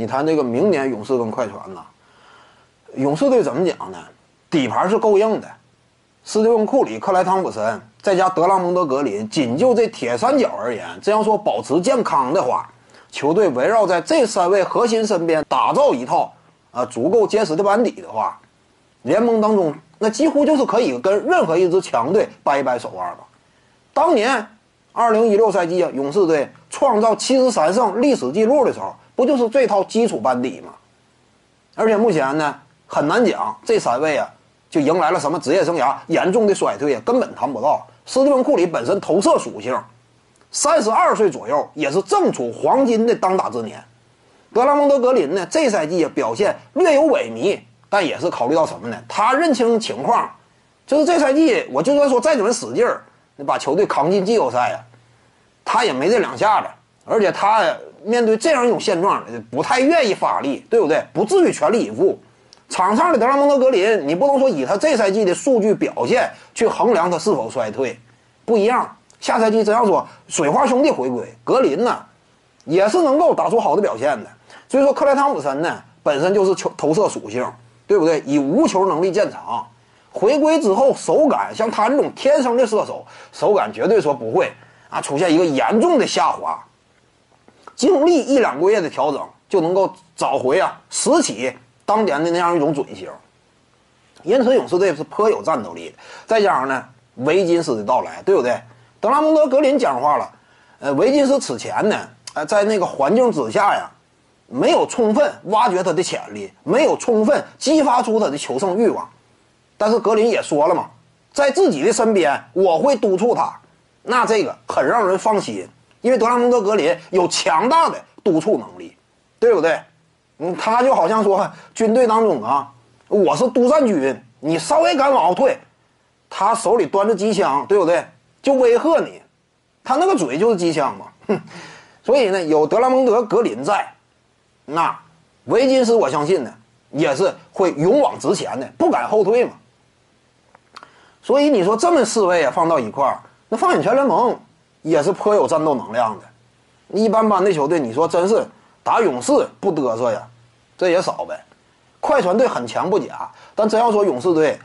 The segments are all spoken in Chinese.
你谈这个明年勇士跟快船呐，勇士队怎么讲呢？底盘是够硬的，斯蒂芬·库里、克莱·汤普森，再加德拉蒙德·格林，仅就这铁三角而言，这样说保持健康的话，球队围绕在这三位核心身边打造一套啊足够坚实的班底的话，联盟当中那几乎就是可以跟任何一支强队掰一掰手腕了。当年，二零一六赛季啊，勇士队创造七十三胜历史记录的时候，不就是这套基础班底吗？而且目前呢，很难讲这三位啊。就迎来了什么职业生涯严重的衰退啊，根本谈不到。斯蒂芬·库里本身投射属性，三十二岁左右也是正处黄金的当打之年。德拉蒙德·格林呢，这赛季表现略有萎靡，但也是考虑到什么呢？他认清情况，就是这赛季我就算说再怎么使劲儿，把球队扛进季后赛啊，他也没这两下子。而且他面对这样一种现状，不太愿意发力，对不对？不至于全力以赴。场上的德拉蒙德·格林，你不能说以他这赛季的数据表现去衡量他是否衰退，不一样。下赛季这样说，水花兄弟回归，格林呢，也是能够打出好的表现的。所以说，克莱·汤普森呢，本身就是球投射属性，对不对？以无球能力见长，回归之后手感，像他这种天生的射手，手感绝对说不会啊出现一个严重的下滑，经历一两个月的调整，就能够找回啊拾起。当年的那样一种准星，因此勇士队是颇有战斗力。再加上呢，维金斯的到来，对不对？德拉蒙德·格林讲话了，呃，维金斯此前呢，呃，在那个环境之下呀，没有充分挖掘他的潜力，没有充分激发出他的求胜欲望。但是格林也说了嘛，在自己的身边，我会督促他，那这个很让人放心，因为德拉蒙德·格林有强大的督促能力，对不对？嗯，他就好像说军队当中啊，我是督战军，你稍微敢往后退，他手里端着机枪，对不对？就威吓你，他那个嘴就是机枪嘛，哼。所以呢，有德拉蒙德·格林在，那维金斯我相信呢，也是会勇往直前的，不敢后退嘛。所以你说这么四位啊放到一块儿，那放眼全联盟也是颇有战斗能量的。一般般的球队，你说真是打勇士不嘚瑟呀？这也少呗，快船队很强不假，但真要说勇士队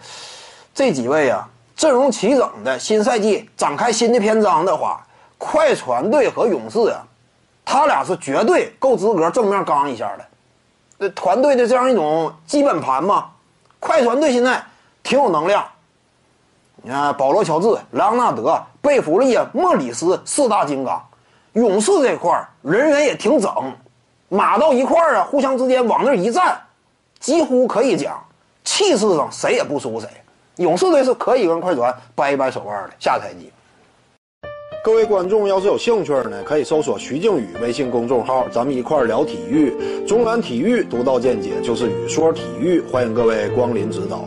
这几位啊阵容齐整的新赛季展开新的篇章的话，快船队和勇士啊，他俩是绝对够资格正面刚一下的。这团队的这样一种基本盘嘛，快船队现在挺有能量。你看保罗·乔治、莱昂纳德、贝弗利、莫里斯四大金刚，勇士这块人员也挺整。码到一块儿啊，互相之间往那一站，几乎可以讲气势上谁也不输谁。勇士队是可以跟快船掰一掰手腕的。下赛季，各位观众要是有兴趣呢，可以搜索徐静宇微信公众号，咱们一块儿聊体育。中南体育独到见解就是语说体育，欢迎各位光临指导。